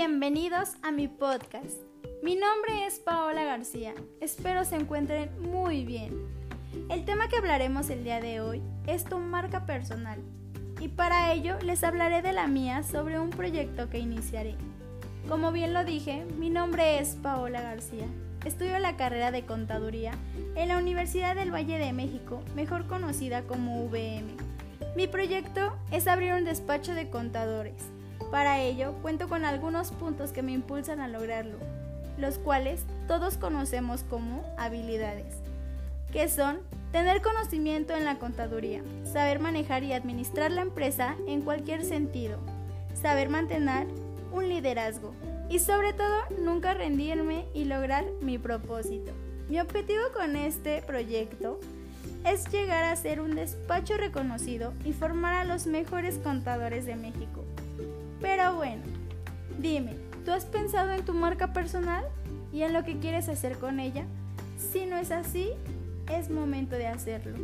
Bienvenidos a mi podcast. Mi nombre es Paola García. Espero se encuentren muy bien. El tema que hablaremos el día de hoy es tu marca personal. Y para ello les hablaré de la mía sobre un proyecto que iniciaré. Como bien lo dije, mi nombre es Paola García. Estudio la carrera de contaduría en la Universidad del Valle de México, mejor conocida como VM. Mi proyecto es abrir un despacho de contadores para ello, cuento con algunos puntos que me impulsan a lograrlo, los cuales todos conocemos como habilidades, que son tener conocimiento en la contaduría, saber manejar y administrar la empresa en cualquier sentido, saber mantener un liderazgo y sobre todo nunca rendirme y lograr mi propósito. Mi objetivo con este proyecto es llegar a ser un despacho reconocido y formar a los mejores contadores de México pero bueno, dime, ¿tú has pensado en tu marca personal y en lo que quieres hacer con ella? Si no es así, es momento de hacerlo.